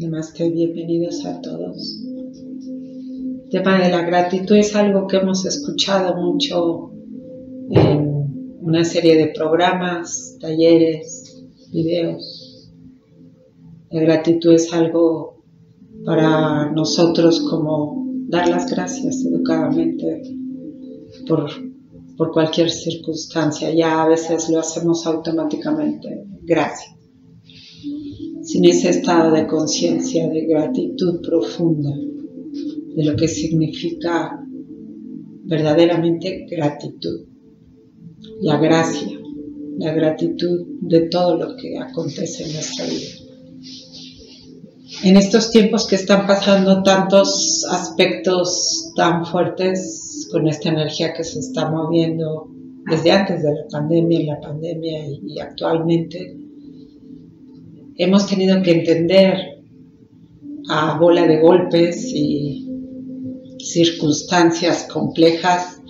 Namaste, bienvenidos a todos. El tema de la gratitud es algo que hemos escuchado mucho en una serie de programas, talleres, videos. La gratitud es algo para nosotros como dar las gracias educadamente por, por cualquier circunstancia. Ya a veces lo hacemos automáticamente. Gracias sin ese estado de conciencia, de gratitud profunda, de lo que significa verdaderamente gratitud, la gracia, la gratitud de todo lo que acontece en nuestra vida. En estos tiempos que están pasando tantos aspectos tan fuertes con esta energía que se está moviendo desde antes de la pandemia, en la pandemia y, actualmente, hemos tenido que entender a bola de golpes y circunstancias complejas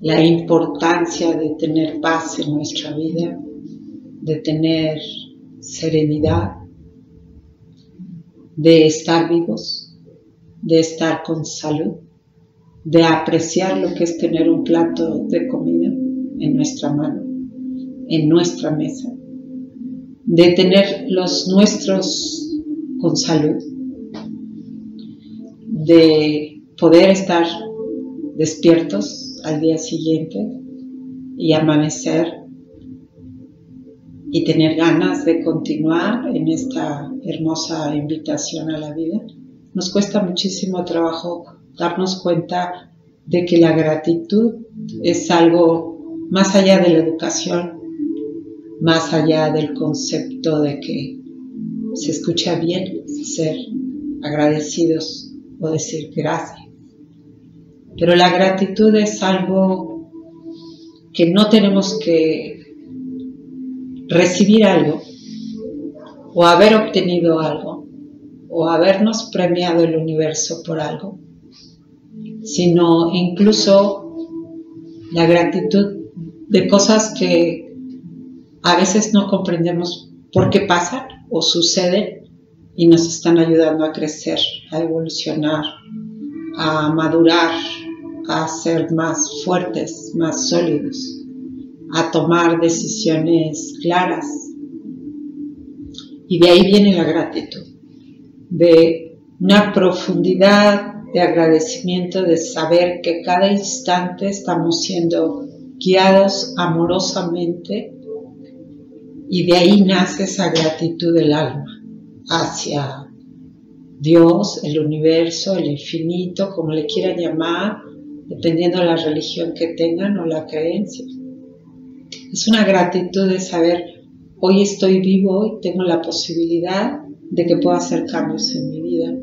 la importancia de tener paz en nuestra vida, de tener serenidad, de estar vivos, de estar con salud, de apreciar lo que es tener un plato de comida en nuestra mano, en nuestra mesa de tener los nuestros con salud, de poder estar despiertos al día siguiente y amanecer y tener ganas de continuar en esta hermosa invitación a la vida. Nos cuesta muchísimo trabajo darnos cuenta de que la gratitud es algo más allá de la educación, más allá del concepto de que se escucha bien ser agradecidos o decir gracias. Pero la gratitud es algo que no tenemos que recibir algo o haber obtenido algo o habernos premiado el universo por algo, sino incluso la gratitud de cosas que a veces no comprendemos por qué pasan o suceden y nos están ayudando a crecer, a evolucionar, a madurar, a ser más fuertes, más sólidos, a tomar decisiones claras. Y de ahí viene la gratitud, de una profundidad de agradecimiento, de saber que cada instante estamos siendo guiados amorosamente y de ahí nace esa gratitud del alma hacia Dios, el universo, el infinito, como le quieran llamar, dependiendo de la religión que tengan o la creencia. Es una gratitud de saber, hoy estoy vivo y tengo la posibilidad de que pueda hacer cambios en mi vida,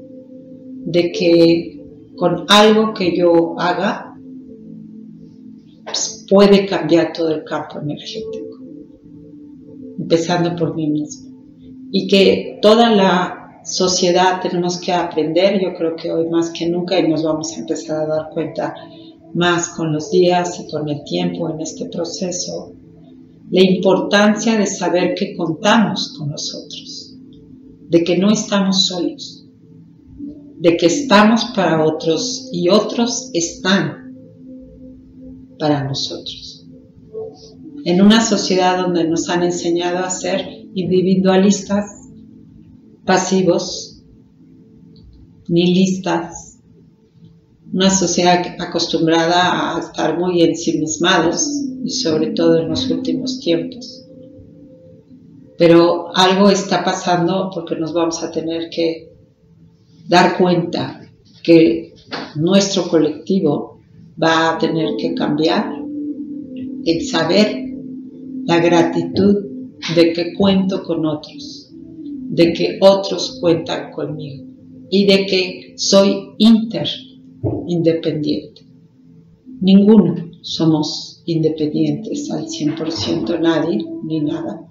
de que con algo que yo haga pues, puede cambiar todo el campo energético empezando por mí mismo. Y que toda la sociedad tenemos que aprender, yo creo que hoy más que nunca, y nos vamos a empezar a dar cuenta más con los días y con el tiempo en este proceso, la importancia de saber que contamos con nosotros, de que no estamos solos, de que estamos para otros y otros están para nosotros en una sociedad donde nos han enseñado a ser individualistas, pasivos, nihilistas, una sociedad acostumbrada a estar muy ensimismados y sobre todo en los últimos tiempos. Pero algo está pasando porque nos vamos a tener que dar cuenta que nuestro colectivo va a tener que cambiar el saber la gratitud de que cuento con otros, de que otros cuentan conmigo y de que soy inter independiente. Ninguno somos independientes al 100%, nadie ni nada.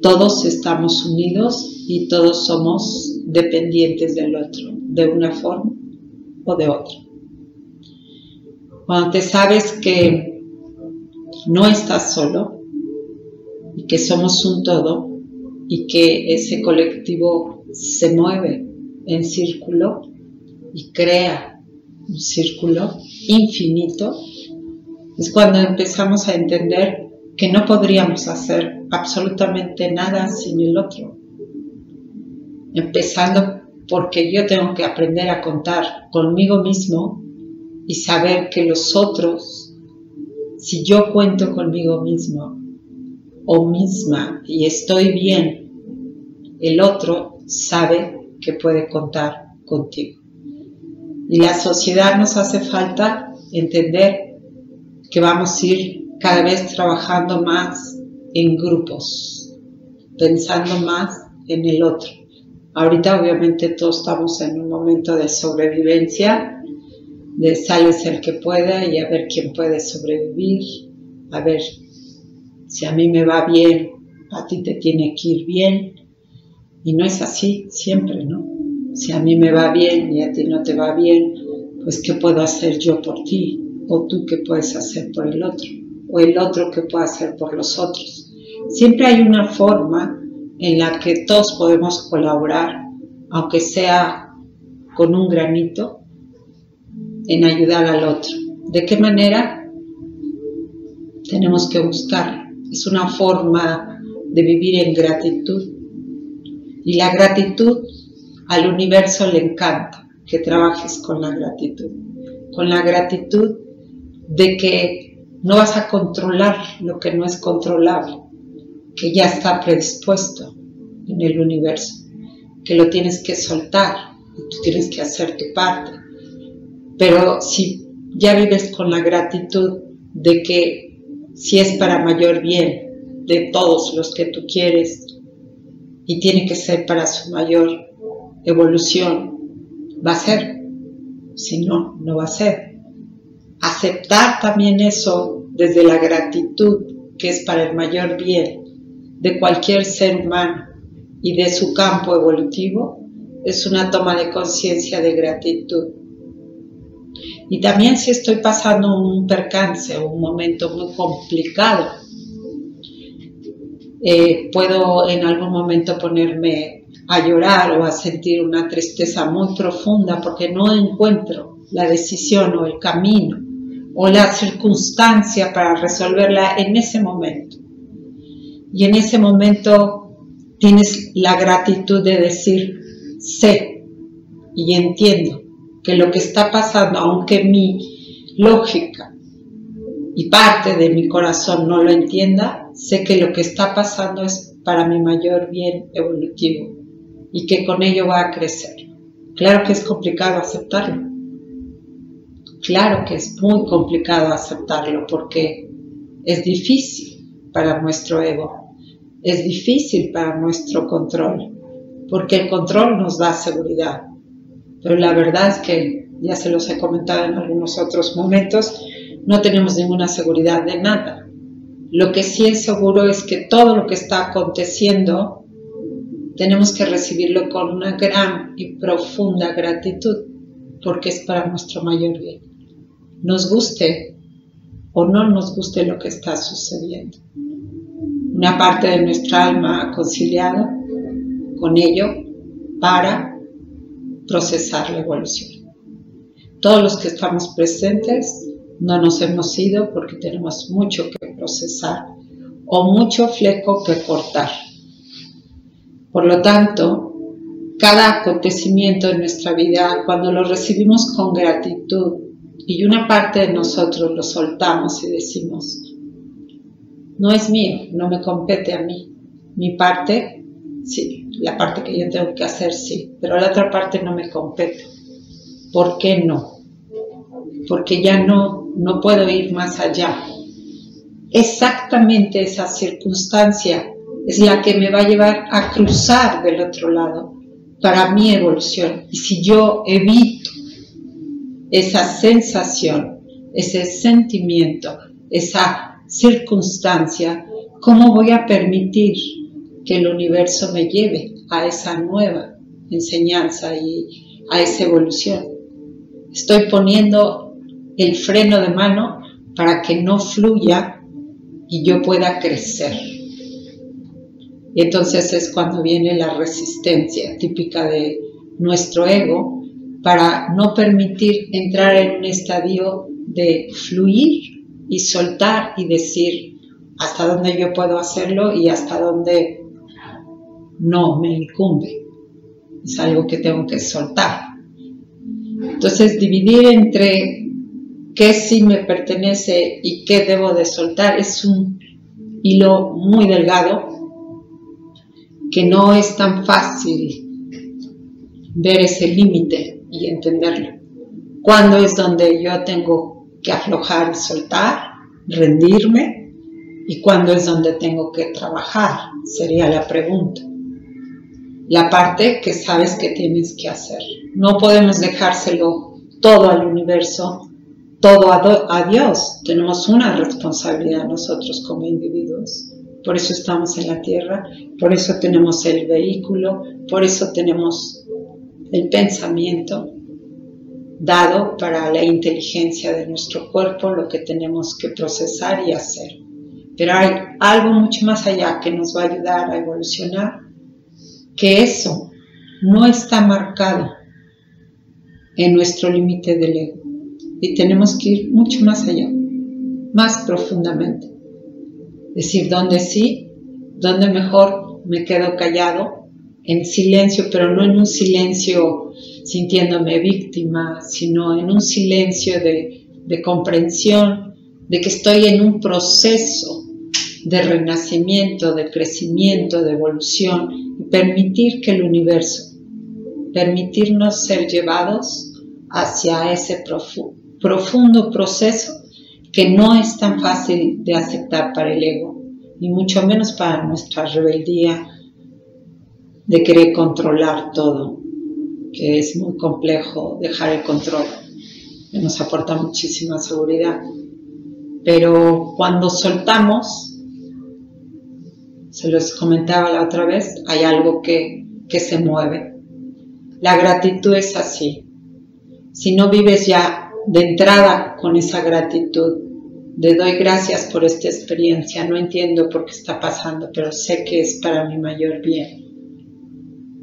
Todos estamos unidos y todos somos dependientes del otro, de una forma o de otra. Cuando te sabes que no estás solo y que somos un todo, y que ese colectivo se mueve en círculo y crea un círculo infinito, es cuando empezamos a entender que no podríamos hacer absolutamente nada sin el otro. Empezando porque yo tengo que aprender a contar conmigo mismo y saber que los otros, si yo cuento conmigo mismo o misma y estoy bien, el otro sabe que puede contar contigo. Y la sociedad nos hace falta entender que vamos a ir cada vez trabajando más en grupos, pensando más en el otro. Ahorita obviamente todos estamos en un momento de sobrevivencia, de sales el que pueda y a ver quién puede sobrevivir, a ver si a mí me va bien, a ti te tiene que ir bien. Y no es así siempre, ¿no? Si a mí me va bien y a ti no te va bien, pues ¿qué puedo hacer yo por ti? ¿O tú qué puedes hacer por el otro? ¿O el otro qué puede hacer por los otros? Siempre hay una forma en la que todos podemos colaborar, aunque sea con un granito, en ayudar al otro. ¿De qué manera? Tenemos que buscar. Es una forma de vivir en gratitud. Y la gratitud al universo le encanta que trabajes con la gratitud. Con la gratitud de que no vas a controlar lo que no es controlable, que ya está predispuesto en el universo, que lo tienes que soltar y tú tienes que hacer tu parte. Pero si ya vives con la gratitud de que si es para mayor bien de todos los que tú quieres y tiene que ser para su mayor evolución, va a ser. Si no, no va a ser. Aceptar también eso desde la gratitud que es para el mayor bien de cualquier ser humano y de su campo evolutivo es una toma de conciencia de gratitud. Y también si estoy pasando un percance o un momento muy complicado, eh, puedo en algún momento ponerme a llorar o a sentir una tristeza muy profunda porque no encuentro la decisión o el camino o la circunstancia para resolverla en ese momento. Y en ese momento tienes la gratitud de decir, sé y entiendo que lo que está pasando, aunque mi lógica y parte de mi corazón no lo entienda, sé que lo que está pasando es para mi mayor bien evolutivo y que con ello va a crecer. Claro que es complicado aceptarlo. Claro que es muy complicado aceptarlo porque es difícil para nuestro ego, es difícil para nuestro control, porque el control nos da seguridad. Pero la verdad es que, ya se los he comentado en algunos otros momentos, no tenemos ninguna seguridad de nada. Lo que sí es seguro es que todo lo que está aconteciendo tenemos que recibirlo con una gran y profunda gratitud, porque es para nuestro mayor bien. Nos guste o no nos guste lo que está sucediendo. Una parte de nuestra alma ha conciliado con ello para procesar la evolución. Todos los que estamos presentes no nos hemos ido porque tenemos mucho que procesar o mucho fleco que cortar por lo tanto, cada acontecimiento en nuestra vida, cuando lo recibimos con gratitud y una parte de nosotros lo soltamos y decimos, no es mío, no me compete a mí. Mi parte, sí, la parte que yo tengo que hacer, sí, pero la otra parte no me compete. ¿Por qué no? Porque ya no, no puedo ir más allá. Exactamente esa circunstancia es la que me va a llevar a cruzar del otro lado para mi evolución. Y si yo evito esa sensación, ese sentimiento, esa circunstancia, ¿cómo voy a permitir que el universo me lleve a esa nueva enseñanza y a esa evolución? Estoy poniendo el freno de mano para que no fluya y yo pueda crecer. Y entonces es cuando viene la resistencia típica de nuestro ego para no permitir entrar en un estadio de fluir y soltar y decir hasta dónde yo puedo hacerlo y hasta dónde no me incumbe. Es algo que tengo que soltar. Entonces, dividir entre qué sí me pertenece y qué debo de soltar es un hilo muy delgado que no es tan fácil ver ese límite y entenderlo. ¿Cuándo es donde yo tengo que aflojar soltar, rendirme? ¿Y cuándo es donde tengo que trabajar? Sería la pregunta. La parte que sabes que tienes que hacer. No podemos dejárselo todo al universo, todo a, Dios. Tenemos una responsabilidad nosotros como individuos. Por eso estamos en la tierra, por eso tenemos el vehículo, por eso tenemos el pensamiento dado para la inteligencia de nuestro cuerpo, lo que tenemos que procesar y hacer. Pero hay algo mucho más allá que nos va a ayudar a evolucionar, que eso no está marcado en nuestro límite del ego. Y tenemos que ir mucho más allá, más profundamente. Decir dónde sí, dónde mejor me quedo callado, en silencio, pero no en un silencio sintiéndome víctima, sino en un silencio de, de comprensión de que estoy en un proceso de renacimiento, de crecimiento, de evolución y permitir que el universo permitirnos ser llevados hacia ese profundo proceso que no es tan fácil de aceptar para el ego, ni mucho menos para nuestra rebeldía de querer controlar todo, que es muy complejo dejar el control, que nos aporta muchísima seguridad. Pero cuando soltamos, se los comentaba la otra vez, hay algo que, que se mueve, la gratitud es así. Si no vives ya de entrada con esa gratitud, de doy gracias por esta experiencia, no entiendo por qué está pasando, pero sé que es para mi mayor bien.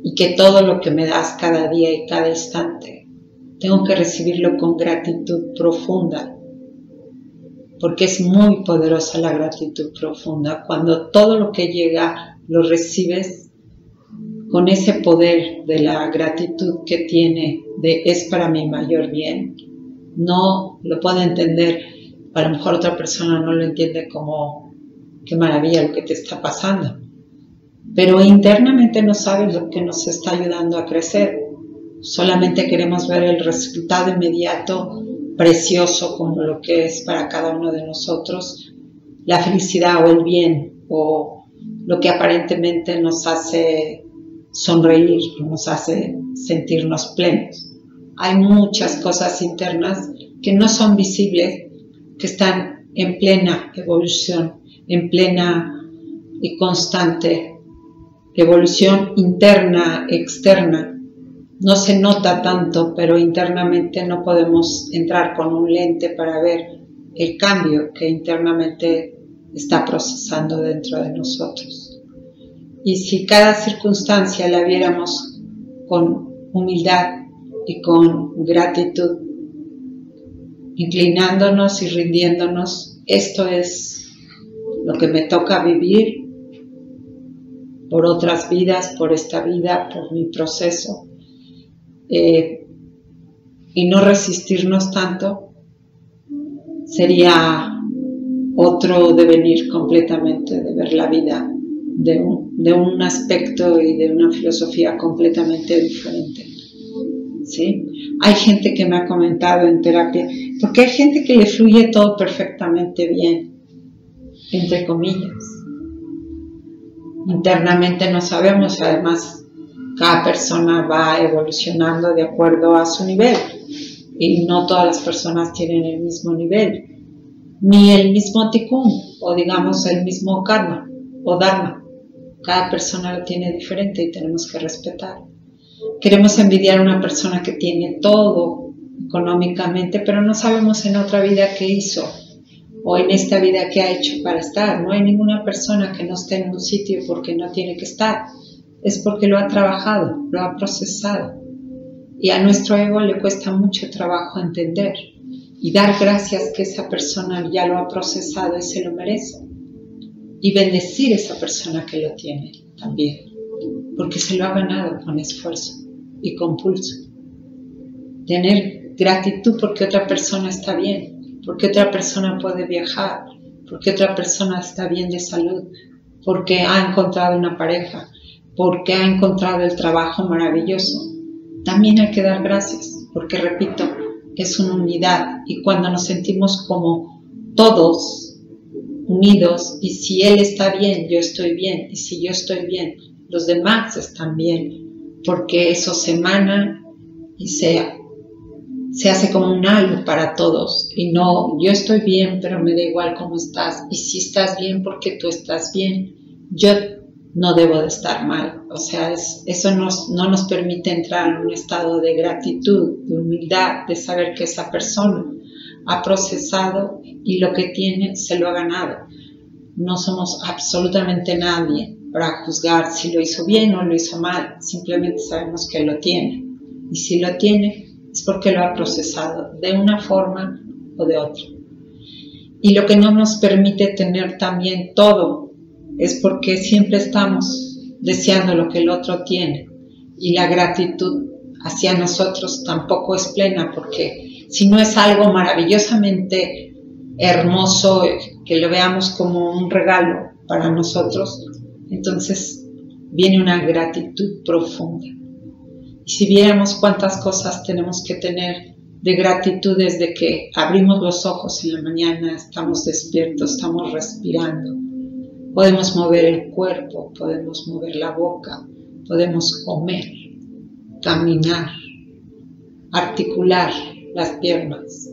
Y que todo lo que me das cada día y cada instante, tengo que recibirlo con gratitud profunda, porque es muy poderosa la gratitud profunda. Cuando todo lo que llega lo recibes con ese poder de la gratitud que tiene de es para mi mayor bien, no lo puede entender, a lo mejor otra persona no lo entiende como qué maravilla lo que te está pasando, pero internamente no sabes lo que nos está ayudando a crecer, solamente queremos ver el resultado inmediato, precioso como lo que es para cada uno de nosotros, la felicidad o el bien o lo que aparentemente nos hace sonreír, nos hace sentirnos plenos. Hay muchas cosas internas que no son visibles, que están en plena evolución, en plena y constante evolución interna, externa. No se nota tanto, pero internamente no podemos entrar con un lente para ver el cambio que internamente está procesando dentro de nosotros. Y si cada circunstancia la viéramos con humildad y con gratitud, inclinándonos y rindiéndonos, esto es lo que me toca vivir por otras vidas, por esta vida, por mi proceso, eh, y no resistirnos tanto, sería otro devenir completamente de ver la vida de un, aspecto y de una filosofía completamente diferente. ¿Sí? Hay gente que me ha comentado en terapia, porque hay gente que le fluye todo perfectamente bien, entre comillas. Internamente no sabemos, además cada persona va evolucionando de acuerdo a su nivel y no todas las personas tienen el mismo nivel, ni el mismo tikkun o digamos el mismo karma o dharma. Cada persona lo tiene diferente y tenemos que respetar. Queremos envidiar a una persona que tiene todo económicamente, pero no sabemos en otra vida qué hizo o en esta vida que ha hecho para estar. No hay ninguna persona que no esté en un sitio porque no tiene que estar. Es porque lo ha trabajado, lo ha procesado. Y a nuestro ego le cuesta mucho trabajo entender y dar gracias que esa persona ya lo ha procesado y se lo merece. Y bendecir a esa persona que lo tiene también, porque se lo ha ganado con esfuerzo y con pulso. Tener gratitud porque otra persona está bien, porque otra persona puede viajar, porque otra persona está bien de salud, porque ha encontrado una pareja, porque ha encontrado el trabajo maravilloso. También hay que dar gracias, porque repito, es una unidad y cuando nos sentimos como todos unidos y si Él está bien, yo estoy bien y si yo estoy bien, los demás están bien, porque eso se emana y se se hace como un algo para todos y no yo estoy bien pero me da igual cómo estás y si estás bien porque tú estás bien yo no debo de estar mal. O sea eso no nos permite entrar en un estado de gratitud de humildad de saber que esa persona ha procesado y lo que tiene se lo ha ganado. No somos absolutamente nadie para juzgar si lo hizo bien o lo hizo mal simplemente sabemos que lo tiene. Y si lo tiene es porque lo ha procesado de una forma o de otra. Y lo que no nos permite tener también todo es porque siempre estamos deseando lo que el otro tiene y la gratitud hacia nosotros tampoco es plena porque si no es algo maravillosamente hermoso que lo veamos como un regalo para nosotros, entonces viene una gratitud profunda. Y si viéramos cuántas cosas tenemos que tener de gratitud desde que abrimos los ojos en la mañana, estamos despiertos, estamos respirando, podemos mover el cuerpo, podemos mover la boca, podemos comer, caminar, articular las piernas,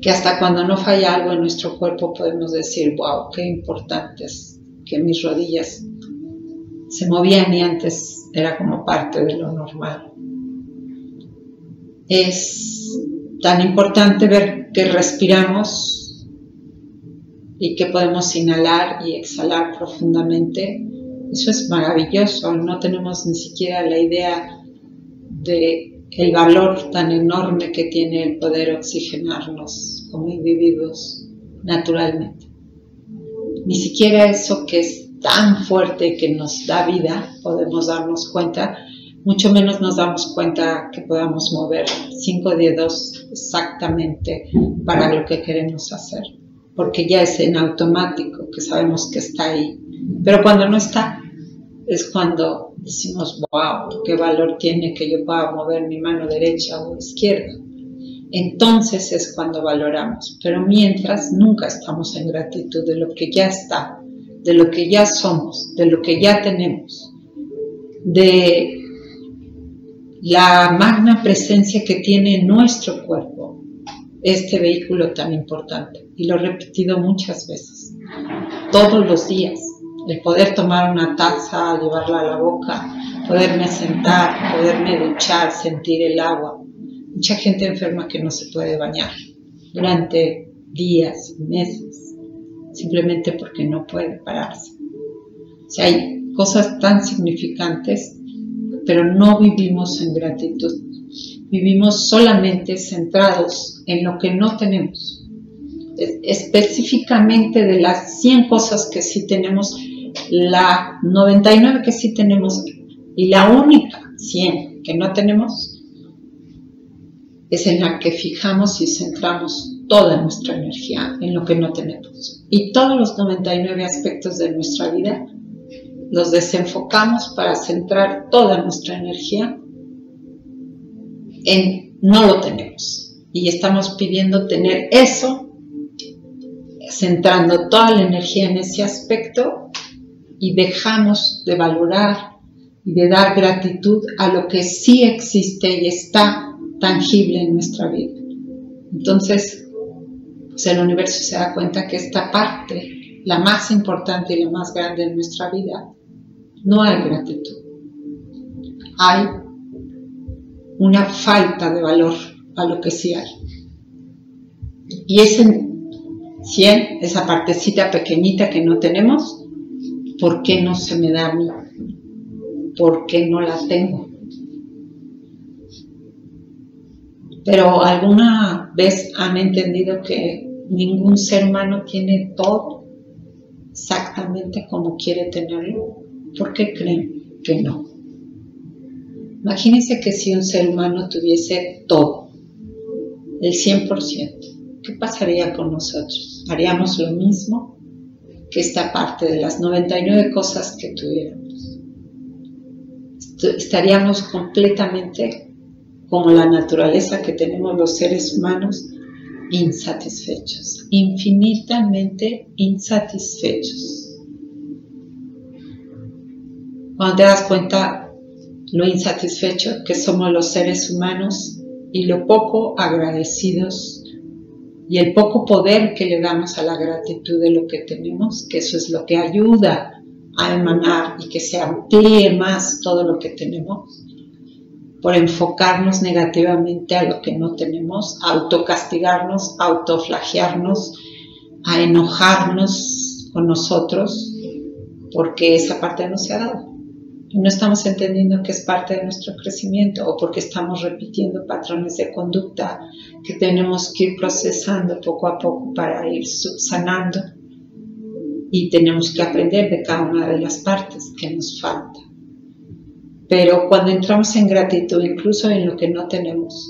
que hasta cuando no falla algo en nuestro cuerpo podemos decir, wow, qué importante es que mis rodillas se movían y antes era como parte de lo normal. Es tan importante ver que respiramos y que podemos inhalar y exhalar profundamente. Eso es maravilloso, no tenemos ni siquiera la idea de el valor tan enorme que tiene el poder oxigenarnos como individuos naturalmente. Ni siquiera eso que es tan fuerte que nos da vida, podemos darnos cuenta, mucho menos nos damos cuenta que podamos mover cinco dedos exactamente para lo que queremos hacer, porque ya es en automático que sabemos que está ahí. Pero cuando no está, es cuando decimos, wow, qué valor tiene que yo pueda mover mi mano derecha o izquierda. Entonces es cuando valoramos, pero mientras nunca estamos en gratitud de lo que ya está de lo que ya somos, de lo que ya tenemos, de la magna presencia que tiene nuestro cuerpo, este vehículo tan importante. Y lo he repetido muchas veces, todos los días, el poder tomar una taza, llevarla a la boca, poderme sentar, poderme duchar, sentir el agua. Mucha gente enferma que no se puede bañar durante días, meses simplemente porque no puede pararse. O sea, hay cosas tan significantes, pero no vivimos en gratitud. Vivimos solamente centrados en lo que no tenemos. Específicamente de las 100 cosas que sí tenemos, la 99 que sí tenemos y la única 100 que no tenemos es en la que fijamos y centramos toda nuestra energía en lo que no tenemos. Y todos los 99 aspectos de nuestra vida los desenfocamos para centrar toda nuestra energía en no lo tenemos. Y estamos pidiendo tener eso, centrando toda la energía en ese aspecto y dejamos de valorar y de dar gratitud a lo que sí existe y está tangible en nuestra vida. Entonces, el universo se da cuenta que esta parte, la más importante y la más grande de nuestra vida, no hay gratitud. Hay una falta de valor a lo que sí hay. Y ese 100, esa partecita pequeñita que no tenemos, ¿por qué no se me da a mí? ¿Por qué no la tengo? Pero alguna vez han entendido que ningún ser humano tiene todo exactamente como quiere tenerlo. ¿Por qué creen que no? Imagínense que si un ser humano tuviese todo, el 100%, ¿qué pasaría con nosotros? ¿Haríamos lo mismo que esta parte de las 99 cosas que tuviéramos? Estaríamos completamente como la naturaleza que tenemos los seres humanos, insatisfechos, infinitamente insatisfechos. Cuando te das cuenta lo insatisfecho que somos los seres humanos y lo poco agradecidos y el poco poder que le damos a la gratitud de lo que tenemos, que eso es lo que ayuda a emanar y que se amplíe más todo lo que tenemos, por enfocarnos negativamente a lo que no tenemos, a autocastigarnos, a a enojarnos con nosotros, porque esa parte no se ha dado. No estamos entendiendo que es parte de nuestro crecimiento o porque estamos repitiendo patrones de conducta que tenemos que ir procesando poco a poco para ir subsanando y tenemos que aprender de cada una de las partes que nos falta. Pero cuando entramos en gratitud, incluso en lo que no tenemos,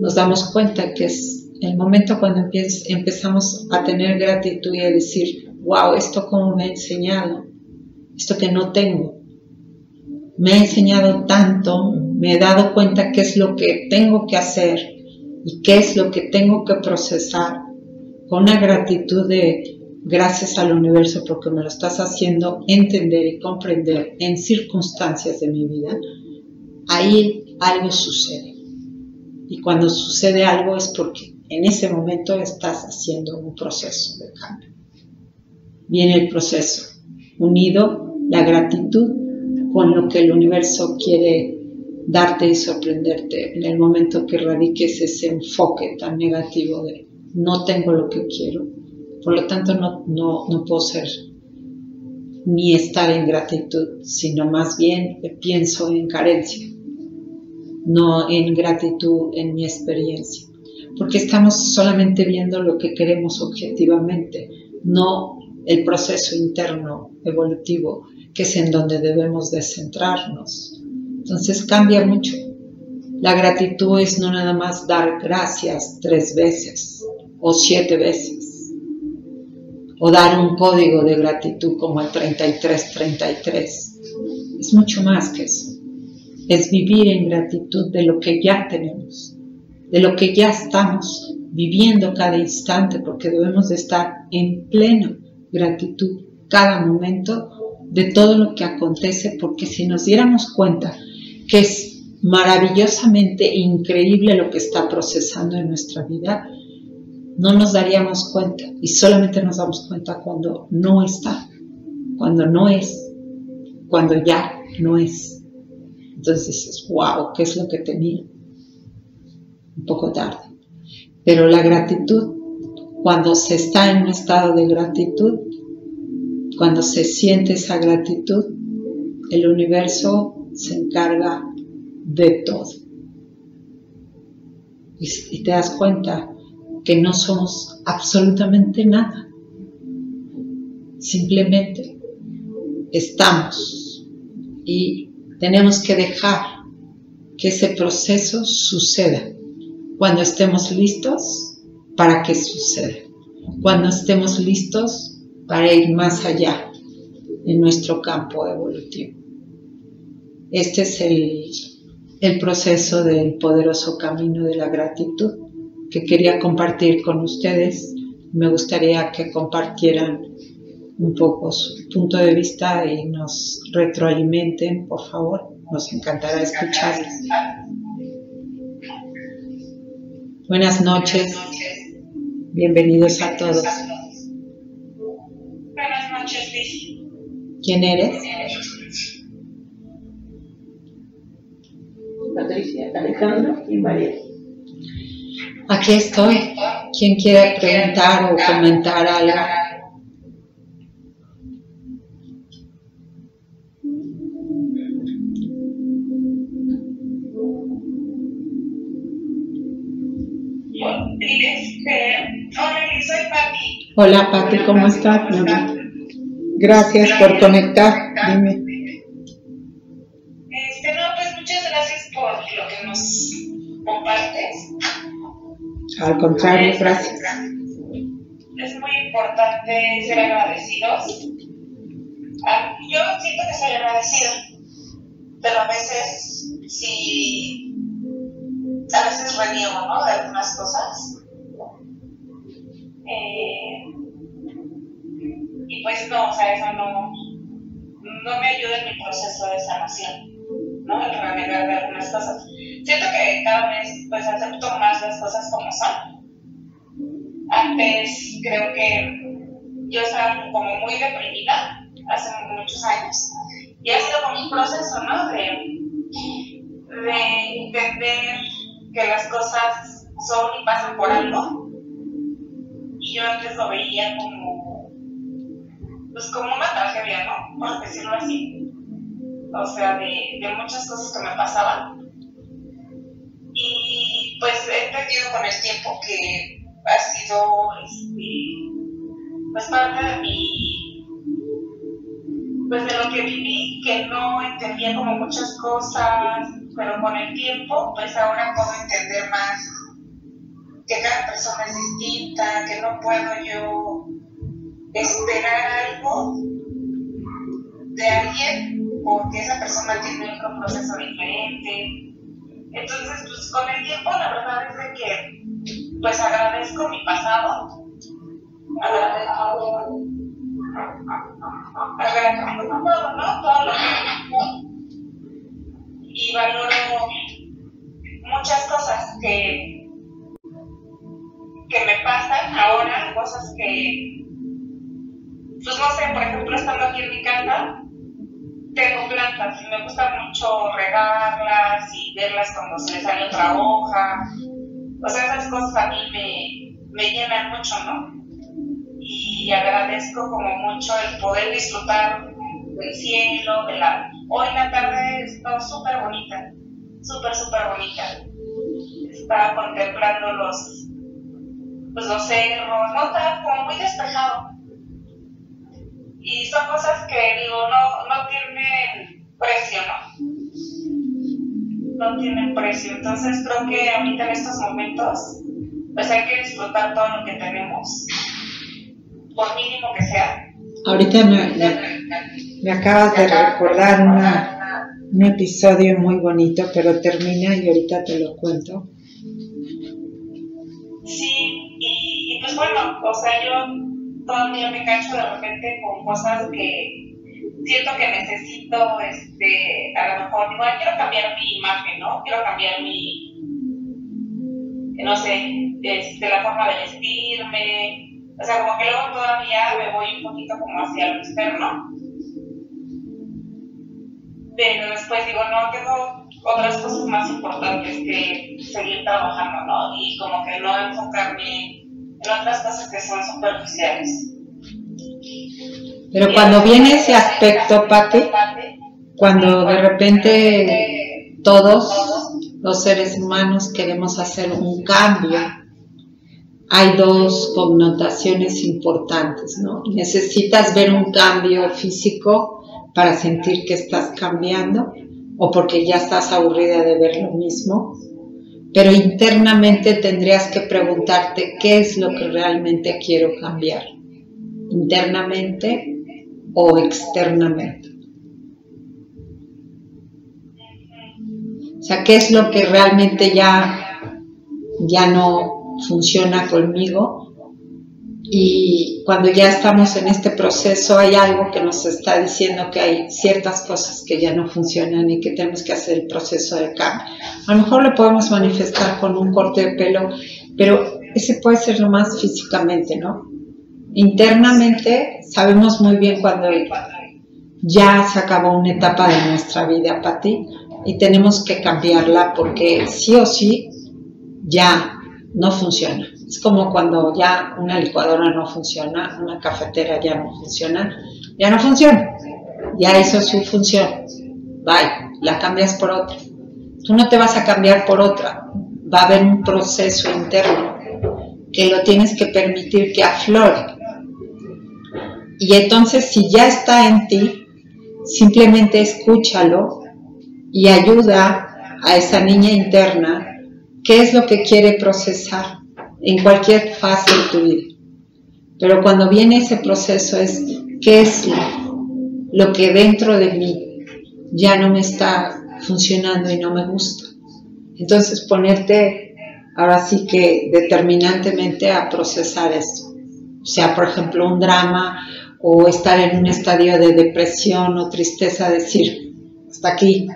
nos damos cuenta que es el momento cuando empezamos a tener gratitud y a decir, wow, esto como me ha enseñado, esto que no tengo. Me ha enseñado tanto, me he dado cuenta qué es lo que tengo que hacer y qué es lo que tengo que procesar con una gratitud de gracias al universo porque me lo estás haciendo entender y comprender en circunstancias de mi vida, ahí algo sucede. Y cuando sucede algo es porque en ese momento estás haciendo un proceso de cambio. Viene el proceso, unido la gratitud con lo que el universo quiere darte y sorprenderte en el momento que radiques ese enfoque tan negativo de no tengo lo que quiero, por lo tanto, no, no, puedo ser ni estar en gratitud, sino más bien pienso en carencia, no en gratitud en mi experiencia, porque estamos solamente viendo lo que queremos objetivamente, no el proceso interno evolutivo, que es en donde debemos de centrarnos. Entonces cambia mucho. La gratitud es no nada más dar gracias tres veces o siete veces o dar un código de gratitud como el 3333. Es mucho más que eso. Es vivir en gratitud de lo que ya tenemos, de lo que ya estamos viviendo cada instante, porque debemos de estar en plena gratitud cada momento de todo lo que acontece, porque si nos diéramos cuenta que es maravillosamente increíble lo que está procesando en nuestra vida, no nos daríamos cuenta y solamente nos damos cuenta cuando no está, cuando no es, cuando ya no es. Entonces dices, wow, ¿qué es lo que tenía? Un poco tarde. Pero la gratitud, cuando se está en un estado de gratitud, cuando se siente esa gratitud, el universo se encarga de todo. Y, te das cuenta que no somos absolutamente nada. Simplemente estamos y tenemos que dejar que ese proceso suceda cuando estemos listos para que suceda, cuando estemos listos para ir más allá en nuestro campo evolutivo. Este es el, el proceso del poderoso camino de la gratitud que quería compartir con ustedes. Me gustaría que compartieran un poco su punto de vista y nos retroalimenten, por favor. Nos encantará escucharles. Buenas noches. Bienvenidos a todos. ¿Quién eres? Patricia, Alejandro y María. Aquí estoy ¿Quién quiere preguntar o comentar algo? Hola Pati, ¿cómo estás? Gracias por conectar. Dime. Este, no, pues muchas gracias por lo que nos compartes. Al contrario, gracias. Es muy importante ser agradecidos. Ah, yo siento que soy agradecida, pero a veces sí, a veces reniego, ¿no? De algunas cosas. Eh, pues no, o sea, eso no, no me ayuda en mi proceso de sanación, ¿no? El renegar de algunas cosas. Siento que cada vez pues acepto más las cosas como son. Antes creo que yo estaba como muy deprimida hace muchos años y ha sido como un proceso, ¿no? De, de entender que las cosas son y pasan por algo y yo antes lo veía como, pues como una tragedia, ¿no? Por decirlo así. O sea, de, muchas cosas que me pasaban. Y pues he entendido con el tiempo que ha sido, este, pues parte de mi, pues de lo que viví, que no entendía como muchas cosas, pero con el tiempo, pues ahora puedo entender más que cada persona es distinta, que no puedo yo esperar algo de alguien porque esa persona tiene un proceso diferente. Entonces, pues con el tiempo la verdad es de que pues agradezco mi pasado, agradezco, agradezco todo, ¿no? Todo lo que y valoro muchas cosas que que me pasan ahora, cosas que, pues no sé, por ejemplo, estando aquí en mi casa, tengo plantas y me gusta mucho regarlas y verlas cuando se les sale otra hoja. O sea, esas cosas a mí me, me llenan mucho, ¿no? Y agradezco como mucho el poder disfrutar del cielo, de la... Hoy la tarde está súper bonita, súper, súper bonita. Estaba contemplando los pues los cerros, ¿no? Está como muy despejado. Y son cosas que digo, no, no tienen precio, ¿no? No tienen precio. Entonces creo que ahorita en estos momentos, pues hay que disfrutar todo lo que tenemos, por mínimo que sea. Ahorita me, me, acabas de recordar un episodio muy bonito, pero termina y ahorita te lo cuento. Sí, pues bueno, o sea, yo todavía me cacho de repente con cosas que siento que necesito, este, a lo mejor digo, quiero cambiar mi imagen, ¿no? Quiero cambiar mi, no sé, este, la forma de vestirme, o sea, como que luego todavía me voy un poquito como hacia lo externo. Pero después digo, no, tengo otras cosas más importantes que seguir trabajando, ¿no? Y como que no enfocarme otras cosas que son superficiales. Pero cuando viene ese aspecto, Pati, cuando de repente todos los seres humanos queremos hacer un cambio, hay dos connotaciones importantes, ¿no? Necesitas ver un cambio físico para sentir que estás cambiando o porque ya estás aburrida de ver lo mismo pero internamente tendrías que preguntarte qué es lo que realmente quiero cambiar, internamente o externamente. O sea, qué es lo que realmente ya, ya no funciona conmigo y cuando ya estamos en este proceso hay algo que nos está diciendo que hay ciertas cosas que ya no funcionan y que tenemos que hacer el proceso de cambio. A lo mejor lo podemos manifestar con un corte de pelo, pero ese puede ser lo más físicamente, ¿no? Internamente sabemos muy bien cuando ya se acabó una etapa de nuestra vida, Pati, y tenemos que cambiarla porque sí o sí ya no funciona Es como cuando ya una licuadora no funciona, una cafetera ya no funciona, ya no funciona, ya hizo su función, bye, la cambias por otra. Tú no te vas a cambiar por otra, va a haber un proceso interno que lo tienes que permitir que aflore. Y entonces si ya está en ti, simplemente escúchalo y ayuda a esa niña interna qué es lo que quiere procesar en cualquier fase de tu vida. Pero cuando viene ese proceso es qué es lo que dentro de mí ya no me está funcionando y no me gusta. Entonces ponerte ahora sí que determinantemente a procesar esto. O sea, por ejemplo, un drama o estar en un estadio de depresión o tristeza, decir, hasta aquí,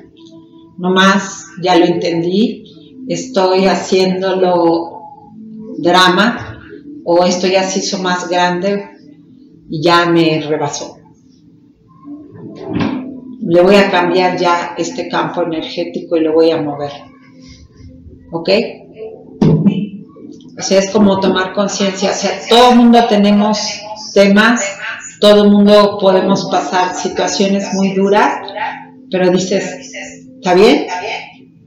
no más, ya lo entendí, estoy haciéndolo drama o esto ya se hizo más grande y ya me rebasó. Le voy a cambiar ya este campo energético y lo voy a mover. ¿Ok? O sea, es como tomar conciencia. O sea, todo el mundo tenemos temas, todo el mundo podemos pasar situaciones muy duras, pero dices, ¿está bien?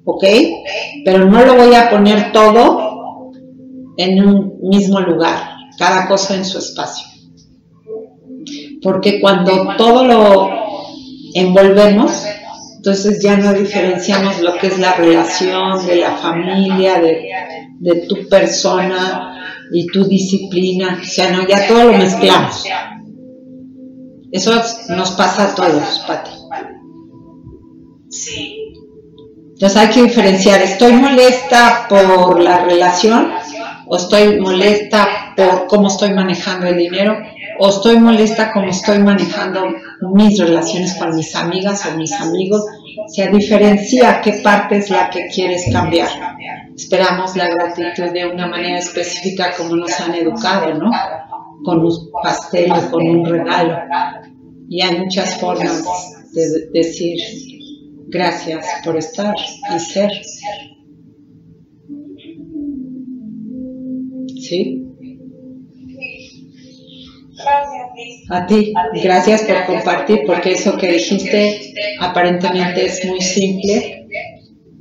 ¿Ok? Pero no lo voy a poner todo en un mismo lugar, cada cosa en su espacio. Porque cuando todo lo envolvemos, entonces ya no diferenciamos lo que es la relación de la familia, de, tu persona y tu disciplina. O sea, no, ya todo lo mezclamos. Eso nos pasa a todos, Pati. Sí. Entonces hay que diferenciar, ¿estoy molesta por la relación o estoy molesta por cómo estoy manejando el dinero o estoy molesta como estoy manejando mis relaciones con mis amigas o mis amigos? Se diferencia qué parte es la que quieres cambiar. Esperamos la gratitud de una manera específica como nos han educado, ¿no? Con un pastel o con un regalo. Y hay muchas formas de decir Gracias por estar y ser. ¿Sí? A ti, gracias por compartir, porque eso que dijiste aparentemente es muy simple,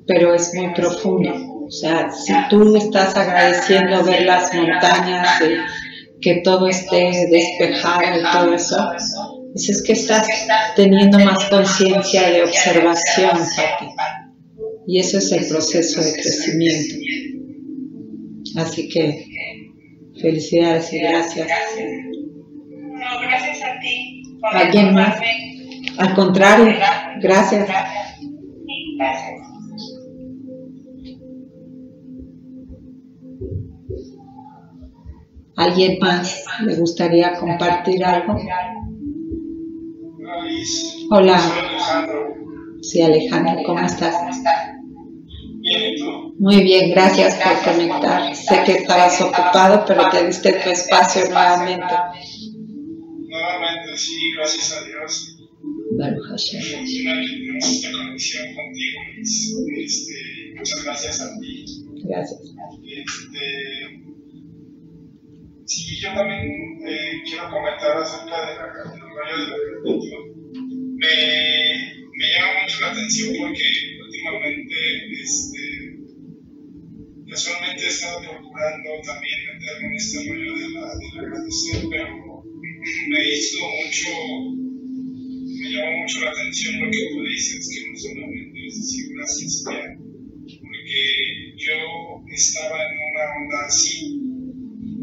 pero es muy profundo. O sea, si tú estás agradeciendo ver las montañas, que todo esté despejado y todo eso, es que estás teniendo más conciencia de observación, Pati. Y eso es el proceso de crecimiento. Así que felicidades y gracias. No, gracias a ti. ¿Alguien más? Al contrario, gracias. Gracias. ¿Alguien más le gustaría compartir algo? Hola. Sí, Alejandro, ¿cómo estás? Muy bien, gracias por conectar. Sé que estabas ocupado, pero te diste tu espacio nuevamente. Nuevamente, sí, gracias a Dios. Tenemos esta conexión contigo, Este, muchas gracias a ti. Gracias. Este, sí, yo también eh, quiero comentar acerca de la, del rollo de la me, me llama mucho la atención porque últimamente casualmente he estado procurando también meterme en este rollo de la, de la pero me hizo mucho, me llamó mucho la atención lo que tú dices, que no solamente es decir gracias ya, porque yo estaba en una onda así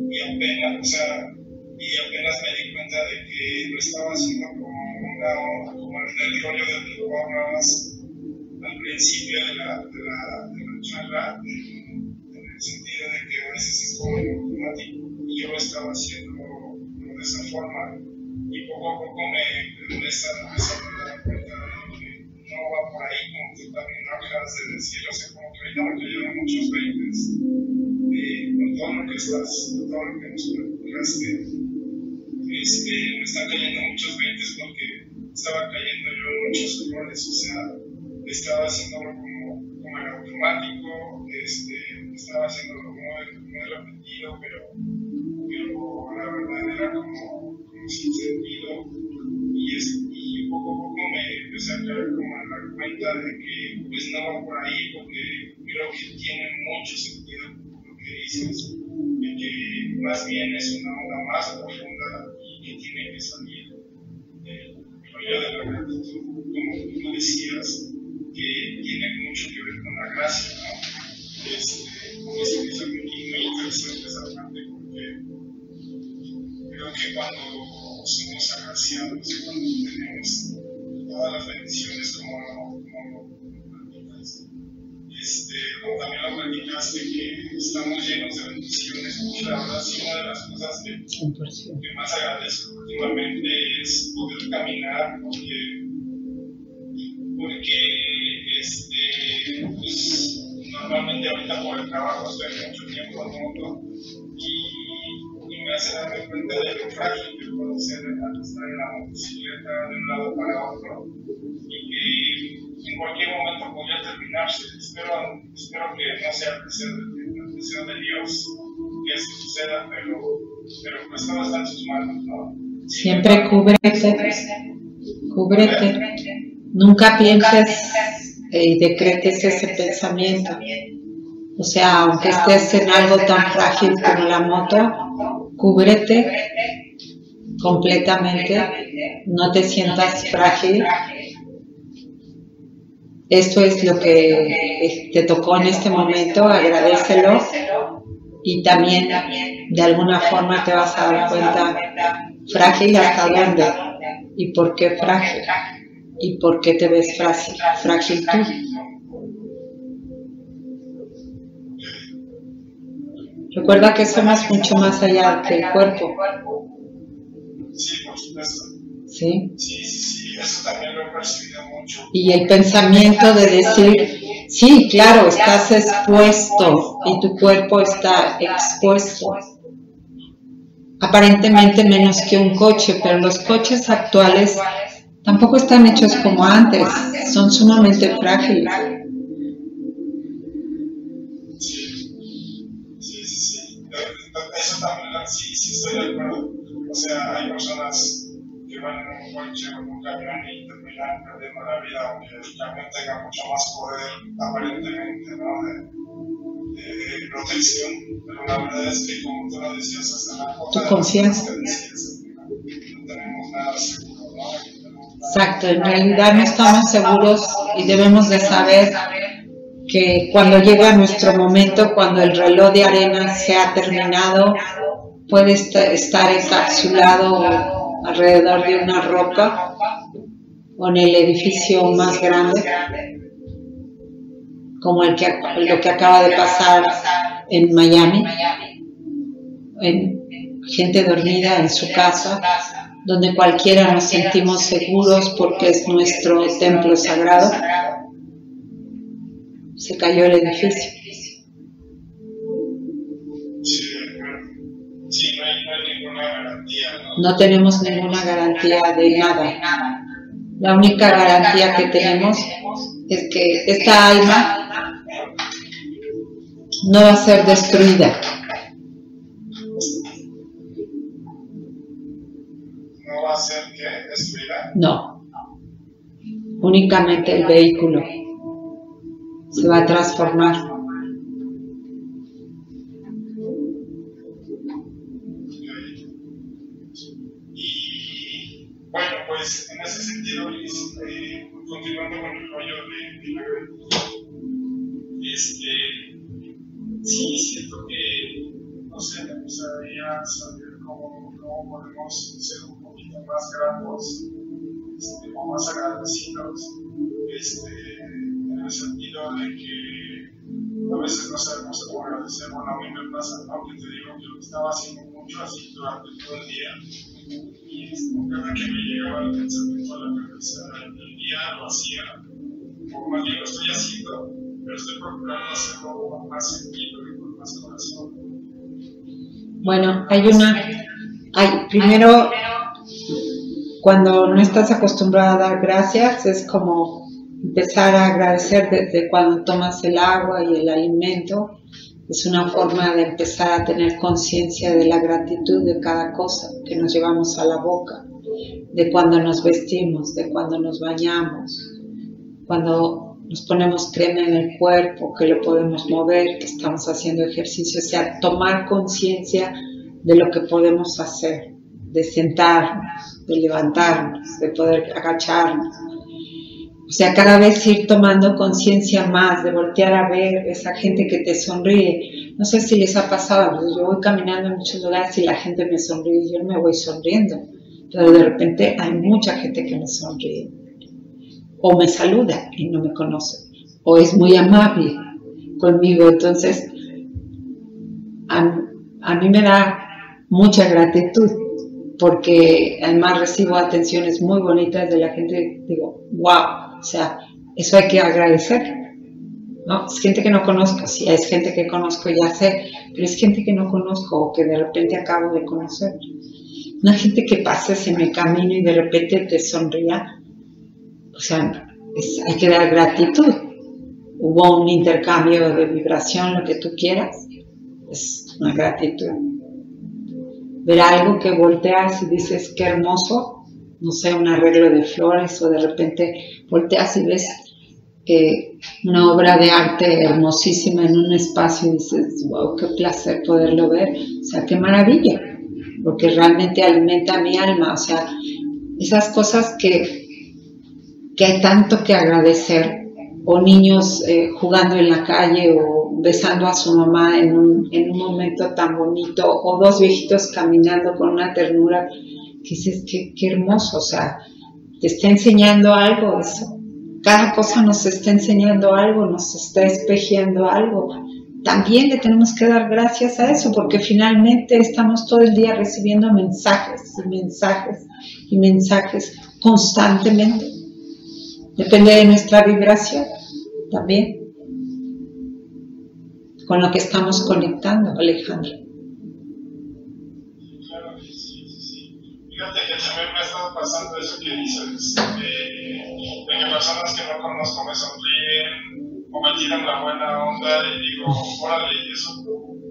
y apenas, o sea, y apenas me di cuenta de que lo estaba haciendo como una como en el rollo del que tú hablabas al principio de la, de la, de la charla, de que a veces es como automático y yo lo estaba haciendo de esa forma. Y poco a poco me, empezando a dar cuenta de que no va por ahí como tú también acabas de decir, o sea, como que ahorita me cayeron muchos veintes eh, con todo lo que estás, con todo lo que nos platicaste este, me están cayendo muchos 20 porque estaba cayendo yo en muchos errores, o sea, estaba haciéndolo como, como en automático, este, estaba haciéndolo muy, muy repetido, pero, pero la verdad era como, como sin sentido. Y, es, y poco a poco me empecé a caer como en la cuenta de que pues no va por ahí, porque creo que tiene mucho sentido lo que dices, y que más bien es una onda más profunda y que tiene que salir del rollo de la gratitud, como tú decías, que tiene mucho que ver con la gracia, ¿no? Hizo muy, muy interesante esa parte porque creo que cuando somos agraciados, cuando tenemos todas las bendiciones como, como, platicas, este, como también lo platicaste, que estamos llenos de bendiciones, y la verdad una de las cosas que, que más agradezco últimamente es poder caminar, porque, porque este, pues, normalmente ahorita por el trabajo estoy mucho tiempo en moto y, y me hace darme cuenta de lo frágil que puedo ser estar en la motocicleta de un lado para otro y que en cualquier momento podría terminarse. Espero, espero que no sea el deseo de, el deseo de Dios que eso suceda, pero, pero pues todo está en sus manos, ¿no? Siempre cúbrete, cúbrete. Nunca pienses y decretes ese pensamiento. O sea, aunque estés en algo tan frágil como la moto, cúbrete completamente, no te sientas frágil. Esto es lo que te tocó en este momento, agradecelo y también de alguna forma te vas a dar cuenta frágil hasta dónde y por qué frágil y por qué te ves frágil, tú. Recuerda que somos mucho más allá que el cuerpo. Sí, por supuesto. Sí, eso también lo he percibido mucho. Y el pensamiento de decir, sí, claro, estás expuesto y tu cuerpo está expuesto. Aparentemente menos que un coche, pero los coches actuales tampoco están hechos como antes, son sumamente frágiles. Sí, sí, sí. Eso también, sí, sí estoy de acuerdo. O sea, hay personas que van en un coche o en un camión y terminan perdiendo la vida, aunque el camión tenga mucho más poder, aparentemente, ¿no? De, de protección. Pero la verdad es que, como tú lo decías, hasta la Tu confianza. Exacto, en realidad no estamos seguros y debemos de saber que cuando llega nuestro momento, cuando el reloj de arena se ha terminado, puede est- estar encapsulado alrededor de una roca o en el edificio más grande, como el que, lo que acaba de pasar en Miami, en gente dormida en su casa, donde cualquiera nos sentimos seguros porque es nuestro templo sagrado. Se cayó el edificio. No tenemos ninguna garantía de nada. La única garantía que tenemos es que esta alma no va a ser destruida. No. Únicamente el vehículo se va a transformar. Y bueno, pues en ese sentido, eh, continuando con el rollo de, de la este, sí siento que, no sé, me gustaría saber cómo, cómo podemos ser un poquito más gratos este, más agradecidos, este, en el sentido de que a veces no sabemos cómo agradecer. Bueno, a mí me pasa, ¿no? Te digo que lo estaba haciendo mucho así durante todo el día y este, cada que me llegaba el pensamiento a la cabeza en el día lo hacía, o más bien lo estoy haciendo, pero estoy procurando hacerlo con más sentido y con más corazón. Bueno, hay una, hay, primero, cuando no estás acostumbrado a dar gracias, es como empezar a agradecer desde cuando tomas el agua y el alimento, Es una forma de empezar a tener conciencia de la gratitud de cada cosa que nos llevamos a la boca, de cuando nos vestimos, de cuando nos bañamos, cuando nos ponemos crema en el cuerpo, que lo podemos mover, que estamos haciendo ejercicio, o sea, tomar conciencia de lo que podemos hacer, de sentarnos, de levantarnos, de poder agacharnos. O sea, cada vez ir tomando conciencia más, de voltear a ver esa gente que te sonríe. No sé si les ha pasado, yo voy caminando en muchos lugares y la gente me sonríe y yo me voy sonriendo, pero de repente hay mucha gente que me sonríe. O me saluda y no me conoce. O es muy amable conmigo. Entonces, a, a mí me da mucha gratitud porque además recibo atenciones muy bonitas de la gente, digo, wow, o sea, eso hay que agradecer, ¿no? Es gente que no conozco, sí, es gente que conozco, ya sé, pero es gente que no conozco o que de repente acabo de conocer. Una gente que pases en el camino y de repente te sonría, o sea, hay que dar gratitud. Hubo un intercambio de vibración, lo que tú quieras, es una gratitud ver algo que volteas y dices qué hermoso, no sé, un arreglo de flores o de repente volteas y ves eh, una obra de arte hermosísima en un espacio y dices, wow, qué placer poderlo ver, o sea, qué maravilla, porque realmente alimenta mi alma, o sea, esas cosas que, que hay tanto que agradecer o niños eh, jugando en la calle o besando a su mamá en un, en un, momento tan bonito, o dos viejitos caminando con una ternura, que dices, qué, hermoso, o sea, te está enseñando algo eso. Cada cosa nos está enseñando algo, nos está espejeando algo. También le tenemos que dar gracias a eso, porque finalmente estamos todo el día recibiendo mensajes y mensajes y mensajes constantemente. Depende de nuestra vibración también con lo que estamos conectando, Alejandro. Claro, sí, sí, sí. Fíjate que también me ha estado pasando eso que dices, de, de que personas que no conozco me sonríen o me tiran la buena onda y digo, órale, eso,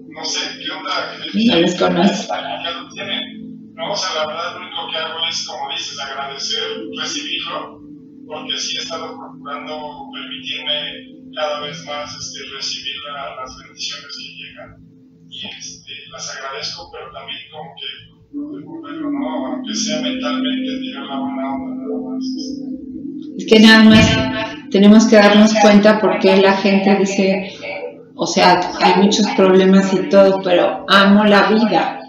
no sé, ¿qué onda? ¿Qué no les conozco. Ya lo tienen. No, o sea, la verdad lo único que hago es, como dices, agradecer, recibirlo porque sí he estado procurando permitirme cada vez más este, recibir las bendiciones que llegan y este, las agradezco, pero también como que devolverlo, ¿no? Aunque sea mentalmente tirar la buena nada más. Este. Es que nada más tenemos que darnos cuenta porque la gente dice, o sea, hay muchos problemas y todo, pero amo la vida,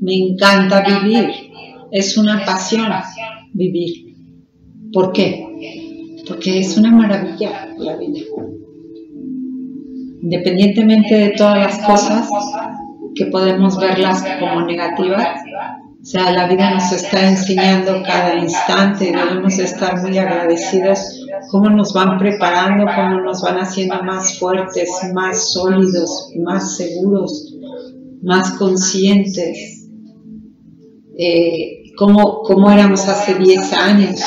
me encanta vivir, es una pasión vivir. ¿Por qué? porque es una maravilla la vida. Independientemente de todas las cosas que podemos verlas como negativas, o sea, la vida nos está enseñando cada instante, debemos estar muy agradecidos cómo nos van preparando, cómo nos van haciendo más fuertes, más sólidos, más seguros, más conscientes, eh, como, como éramos hace 10 años,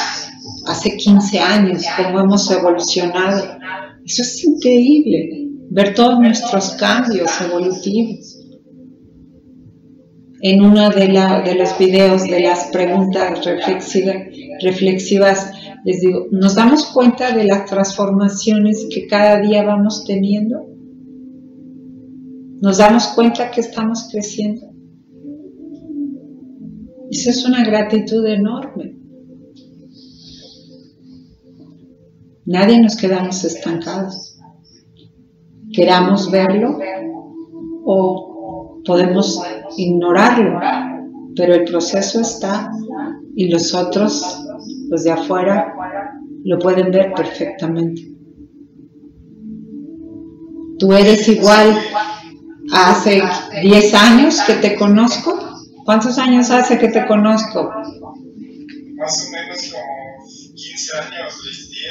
hace 15 años, cómo hemos evolucionado. Eso es increíble, ver todos nuestros cambios evolutivos. En uno de, de los videos de las preguntas reflexivas, les digo, ¿nos damos cuenta de las transformaciones que cada día vamos teniendo? ¿Nos damos cuenta que estamos creciendo? Esa es una gratitud enorme. Nadie nos quedamos estancados. Queramos verlo o podemos ignorarlo, pero el proceso está y los otros, los de afuera, lo pueden ver perfectamente. Tú eres igual hace 10 años que te conozco. ¿Cuántos años hace que te conozco? Más o menos como 15 años,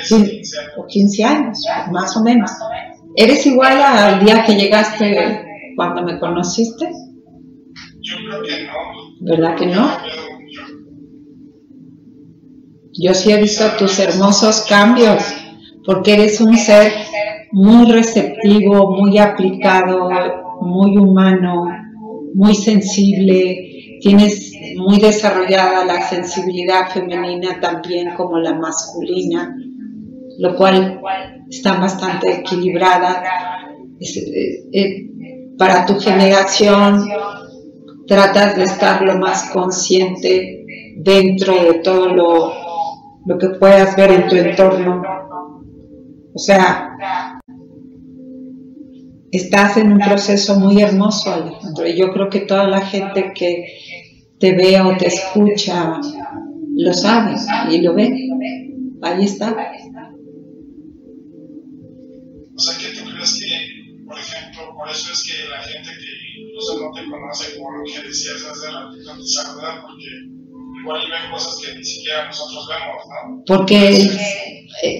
sí, o 15 años, más o menos. ¿Eres igual al día que llegaste cuando me conociste? Yo creo que no. ¿Verdad que no? Yo sí he visto tus hermosos cambios, porque eres un ser muy receptivo, muy aplicado, muy humano, muy sensible, tienes muy desarrollada la sensibilidad femenina también como la masculina, lo cual está bastante equilibrada. Eh, eh, para tu generación tratas de estar lo más consciente dentro de todo lo, lo que puedas ver en tu entorno. O sea, estás en un proceso muy hermoso, Alejandro, y yo creo que toda la gente que te ve o te escucha lo sabe y lo ve. Ahí está. Por eso es que la gente que incluso no te conoce, como lo que decías hace ratito, te saluda porque igual ven cosas que ni siquiera nosotros vemos, ¿no? Porque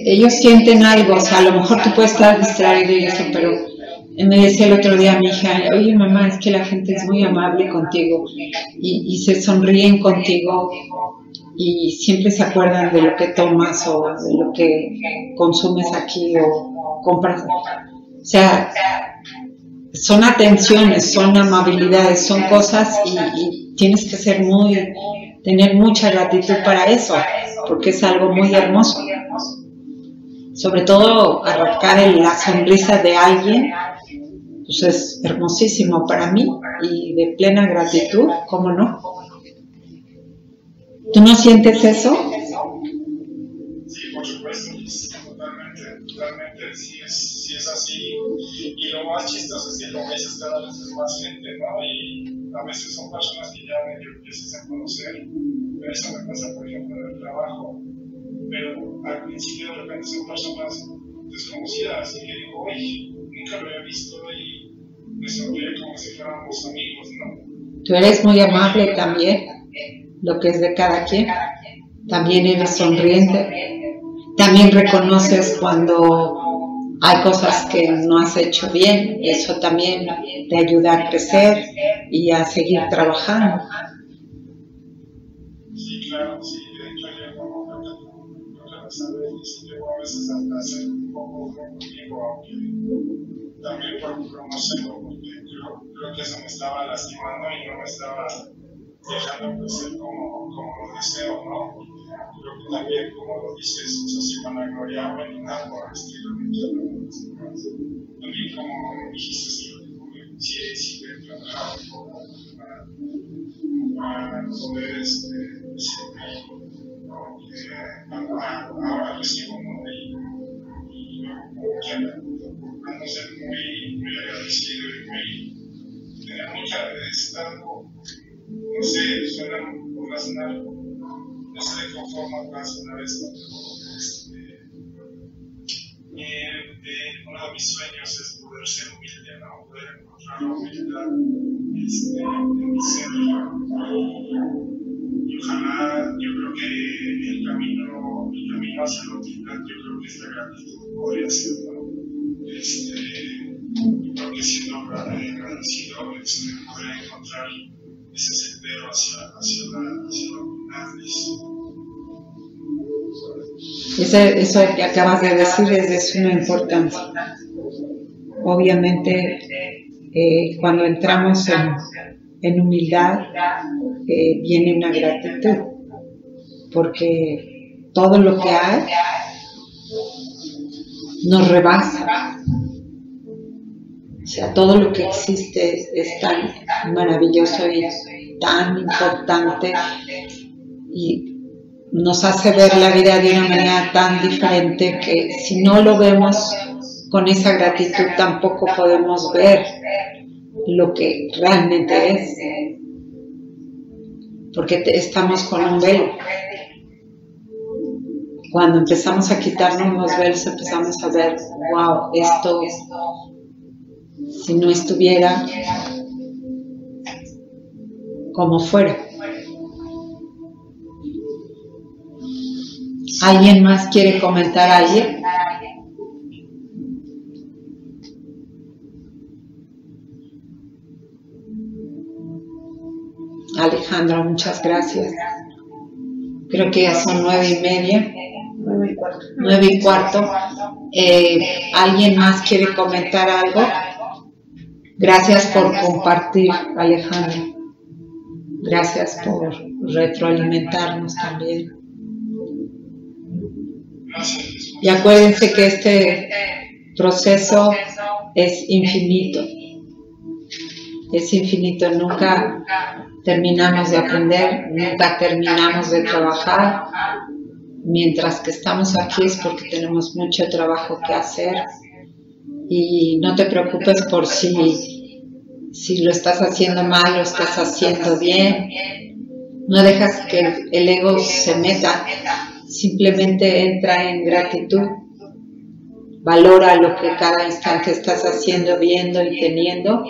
ellos sienten algo, o sea, a lo mejor tú puedes estar distraído y eso, pero me decía el otro día mi hija, oye mamá, es que la gente es muy amable contigo y, y, se sonríen contigo y siempre se acuerdan de lo que tomas o de lo que consumes aquí o compras. O sea, son atenciones, son amabilidades, son cosas y, tienes que ser muy, tener mucha gratitud para eso, porque es algo muy hermoso. Sobre todo arrancar la sonrisa de alguien pues es hermosísimo para mí y de plena gratitud, ¿cómo no? ¿Tú no sientes eso? Así. Y lo más chistoso es que como dices, cada vez más gente, ¿no? Y a veces son personas que ya medio empiezas a conocer, pero eso me pasa, por ejemplo, en el trabajo. Pero al principio de repente son personas desconocidas y que digo, oye, nunca lo había visto y me sonríe como si fuéramos amigos, ¿no? Tú eres muy amable también, lo que es de cada quien. También eres sonriente. También reconoces cuando hay cosas que no has hecho bien. Eso también te ayuda a crecer y a seguir trabajando. Sí, claro, sí. De hecho, yo como y llego a veces hasta hacer un poco conmigo, aunque también por conocerlo, porque creo, creo, que eso me estaba lastimando y no me estaba dejando crecer como, como deseo, ¿no? Creo que también, como lo dices, o sea, si van a gloriarme ni nada por el estilo También, como dijiste, sí, sí, de trabajar para, para poder este, decirme, ¿no? que ahora recibo, de qué forma va a sonar esto, pero este, eh, uno de mis sueños es poder ser humilde, ¿no? poder encontrar la humildad este, en mi ser. Y ojalá, yo creo que el camino, el camino hacia la humildad, yo creo que esta gratitud podría ser, ¿no? este, creo que siendo agradecido este, poder encontrar ese sendero hacia, hacia la, hacia la eso que acabas de decir es de suma importancia. Obviamente, eh, cuando entramos en, humildad, eh, viene una gratitud, porque todo lo que hay nos rebasa. O sea, todo lo que existe es tan maravilloso y tan importante nos hace ver la vida de una manera tan diferente que si no lo vemos con esa gratitud tampoco podemos ver lo que realmente es. Porque estamos con un velo. Cuando empezamos a quitarnos los velos empezamos a ver, wow, esto, si no estuviera como fuera. ¿Alguien más quiere comentar a alguien? Alejandra, muchas gracias. Creo que ya son nueve y media. Nueve y cuarto. Eh, ¿Alguien más quiere comentar algo? Gracias por compartir, Alejandro. Gracias por retroalimentarnos también. Y acuérdense que este proceso es infinito. Es infinito. Nunca terminamos de aprender, nunca terminamos de trabajar. Mientras que estamos aquí es porque tenemos mucho trabajo que hacer. Y no te preocupes por si, si lo estás haciendo mal o estás haciendo bien. No dejas que el ego se meta simplemente entra en gratitud, valora lo que cada instante estás haciendo, viendo y teniendo,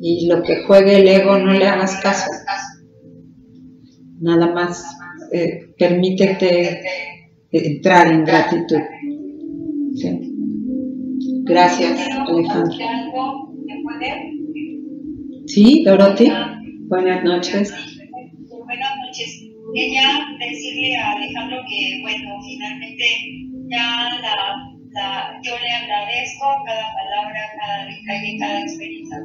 y lo que juegue el ego no le hagas caso. Nada más eh, permítete entrar en gratitud. Gracias, Alejandro. Sí, Dorothy. Buenas noches. Quería decirle a Alejandro que, bueno, finalmente ya la, la, yo le agradezco cada palabra, cada detalle, cada experiencia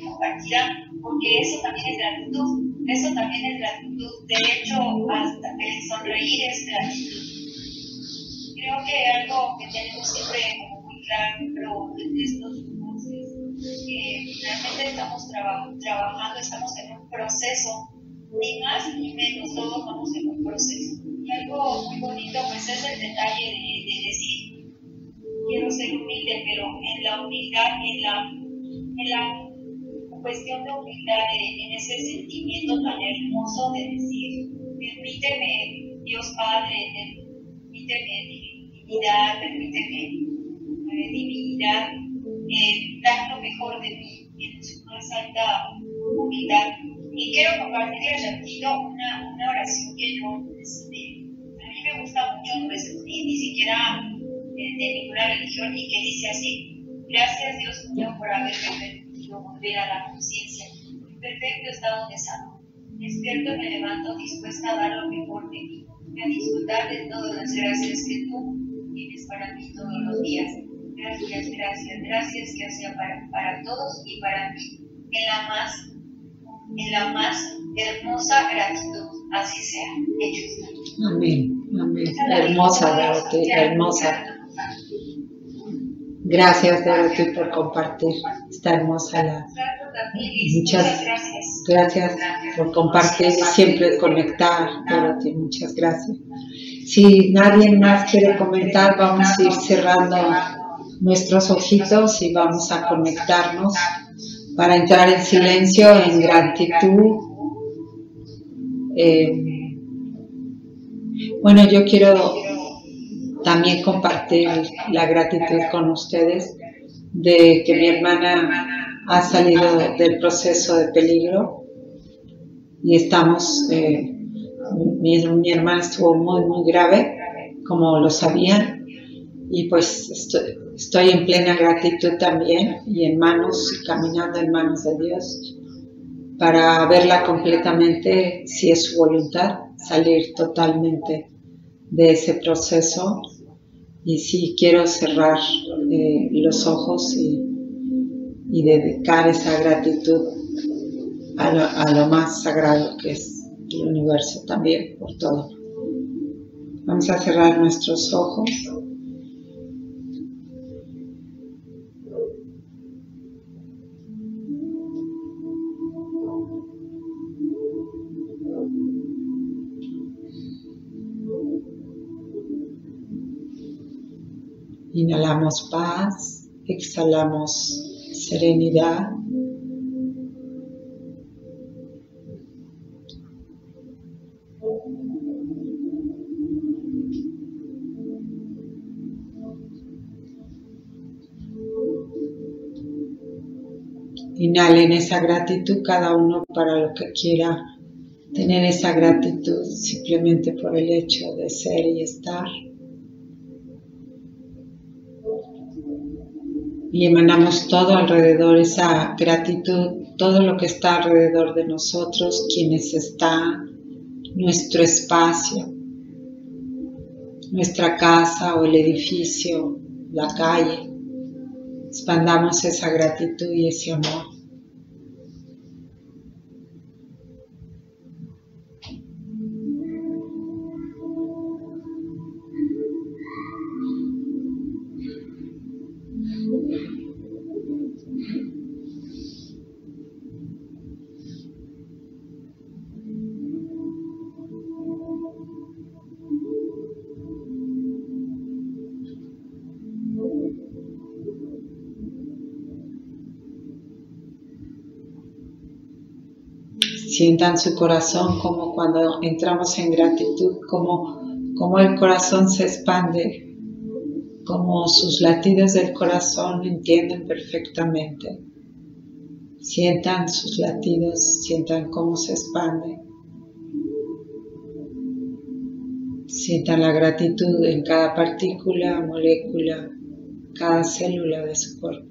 compartida, porque eso también es gratitud, eso también es gratitud. De hecho, hasta el sonreír es gratitud. Creo que algo que tenemos siempre como muy claro en estos cursos que finalmente estamos trabajando, estamos en un proceso ni más ni menos, todos vamos en un proceso. Y algo muy bonito pues es el detalle de, decir, quiero ser humilde, pero en la humildad, en la, en la cuestión de humildad, en ese sentimiento tan hermoso de decir, permíteme, Dios Padre, permíteme divinidad, permíteme eh, divinidad, eh, dar lo mejor de mí en su alta humildad y quiero compartirles repito una, una oración que yo, este, a mí me gusta mucho, pues, ni, ni siquiera de, de, ninguna religión, y que dice así, gracias Dios mío por haberme permitido volver a la conciencia, en perfecto estado de salud. Despierto me levanto dispuesta a dar lo mejor de mí, a disfrutar de todas las gracias que tú tienes para mí todos los días. Gracias, gracias, gracias, ya sea para, para todos y para mí, en la más en la más hermosa gratitud. Así sea. Hecho Amén. Amén. Hermosa, Dorothy, hermosa. Gracias, Dorothy, por compartir esta hermosa la. Muchas gracias por compartir y siempre conectar, Dorothy. Muchas gracias. Si nadie más quiere comentar, vamos a ir cerrando nuestros ojitos y vamos a conectarnos para entrar en silencio, en gratitud. Eh, bueno, yo quiero también compartir la gratitud con ustedes de que mi hermana ha salido del proceso de peligro y estamos, eh, mi, hermana estuvo muy, muy grave, como lo sabían, y pues estoy, Estoy en plena gratitud también y en manos, caminando en manos de Dios, para verla completamente, si es su voluntad, salir totalmente de ese proceso. Y si quiero cerrar eh, los ojos y, dedicar esa gratitud a lo más sagrado que es el universo también, por todo. Vamos a cerrar nuestros ojos. Inhalamos paz, exhalamos serenidad. Inhalen esa gratitud cada uno para lo que quiera tener esa gratitud simplemente por el hecho de ser y estar. Y emanamos todo alrededor, esa gratitud, todo lo que está alrededor de nosotros, quienes están, nuestro espacio, nuestra casa o el edificio, la calle, Expandamos esa gratitud y ese amor. Sientan su corazón como cuando entramos en gratitud, como, como el corazón se expande, como sus latidos del corazón entienden perfectamente. Sientan sus latidos, sientan cómo se expande. Sientan la gratitud en cada partícula, molécula, cada célula de su cuerpo.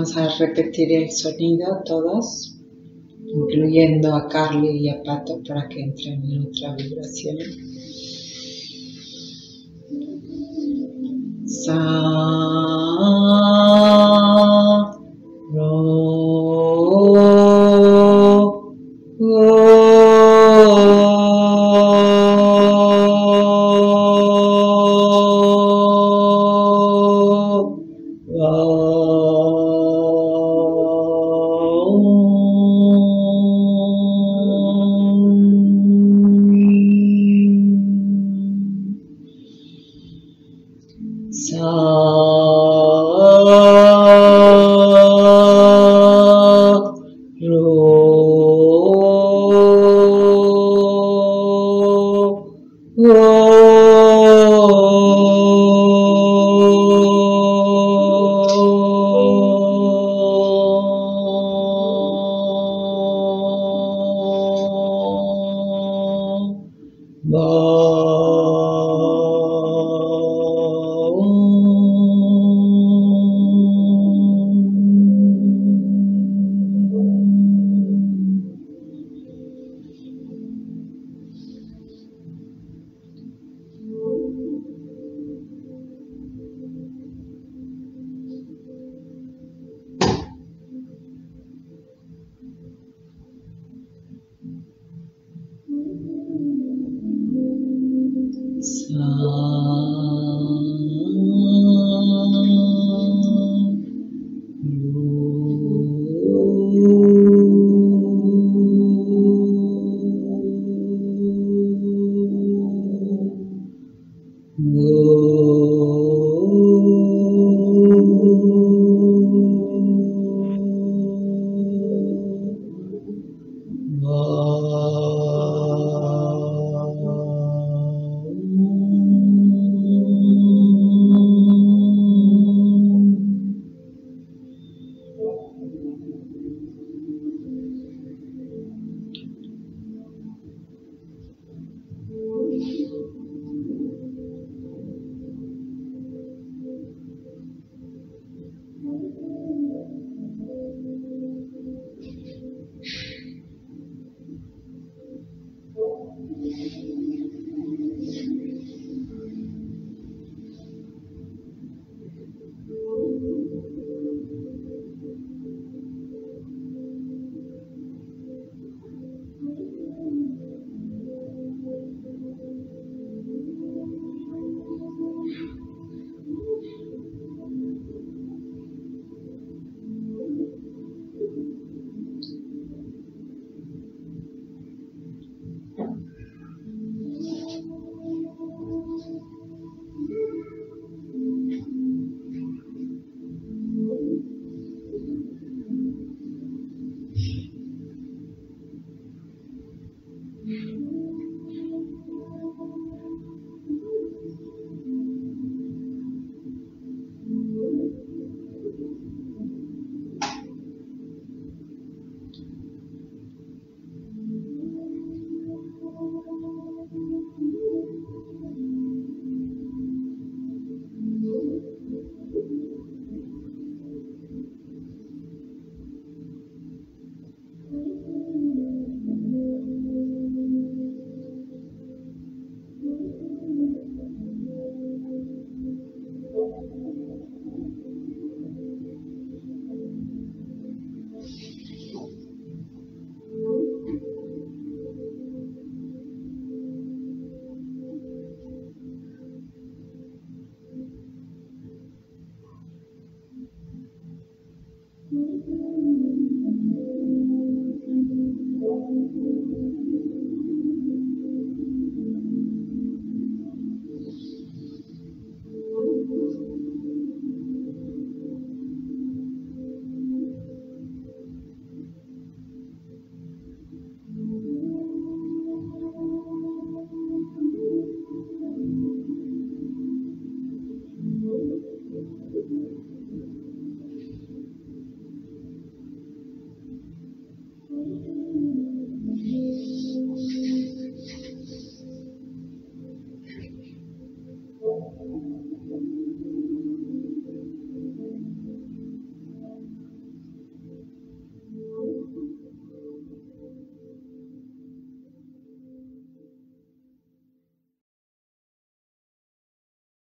Vamos a repetir el sonido todos, incluyendo a Carly y a Pato para que entren en otra vibración.